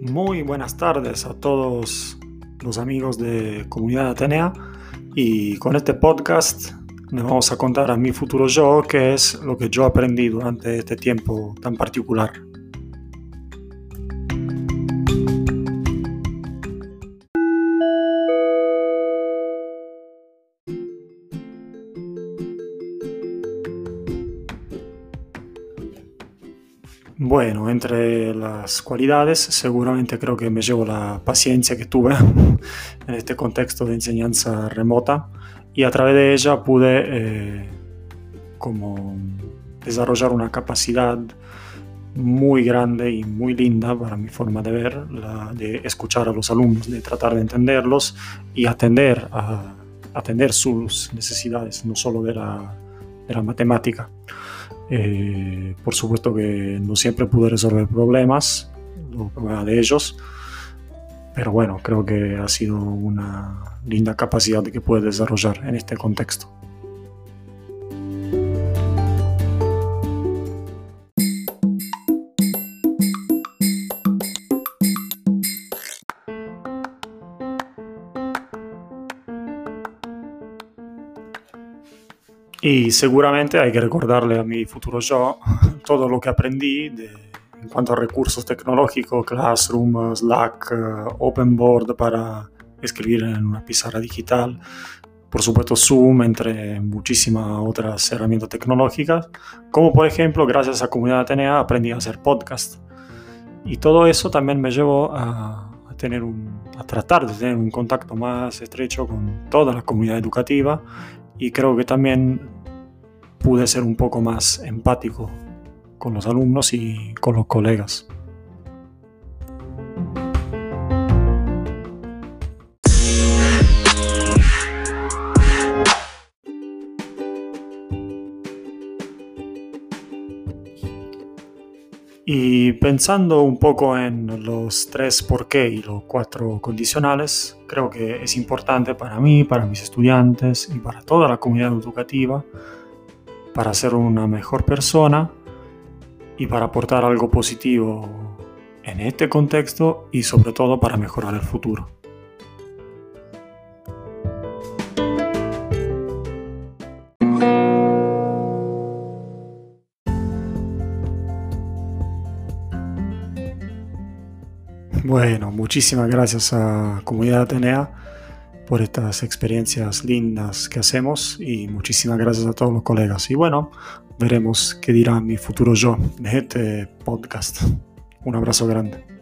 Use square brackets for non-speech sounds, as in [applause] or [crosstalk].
Muy buenas tardes a todos los amigos de Comunidad Atenea y con este podcast les vamos a contar a mi futuro yo qué es lo que yo aprendí durante este tiempo tan particular. Bueno, entre las cualidades seguramente creo que me llevo la paciencia que tuve [laughs] en este contexto de enseñanza remota y a través de ella pude eh, como desarrollar una capacidad muy grande y muy linda para mi forma de ver, la de escuchar a los alumnos, de tratar de entenderlos y atender a atender sus necesidades, no solo de la, de la matemática. Eh, por supuesto que no siempre pude resolver problemas, los problemas de ellos, pero bueno, creo que ha sido una linda capacidad que pude desarrollar en este contexto. Y seguramente hay que recordarle a mi futuro yo [laughs] todo lo que aprendí en cuanto a recursos tecnológicos, Classroom, Slack, eh, OpenBoard para escribir en una pizarra digital, por supuesto Zoom, entre muchísimas otras herramientas tecnológicas, como por ejemplo, gracias a Comunidad Atenea aprendí a hacer podcast. Y todo eso también me llevó a, a tener un, a tratar de tener un contacto más estrecho con toda la comunidad educativa y creo que también pude ser un poco más empático con los alumnos y con los colegas. Y pensando un poco en los tres por qué y los cuatro condicionales, creo que es importante para mí, para mis estudiantes y para toda la comunidad educativa, para ser una mejor persona y para aportar algo positivo en este contexto y sobre todo para mejorar el futuro. Bueno, muchísimas gracias a Comunidad Atenea por estas experiencias lindas que hacemos y muchísimas gracias a todos los colegas. Y bueno, veremos qué dirá mi futuro yo de este podcast. Un abrazo grande.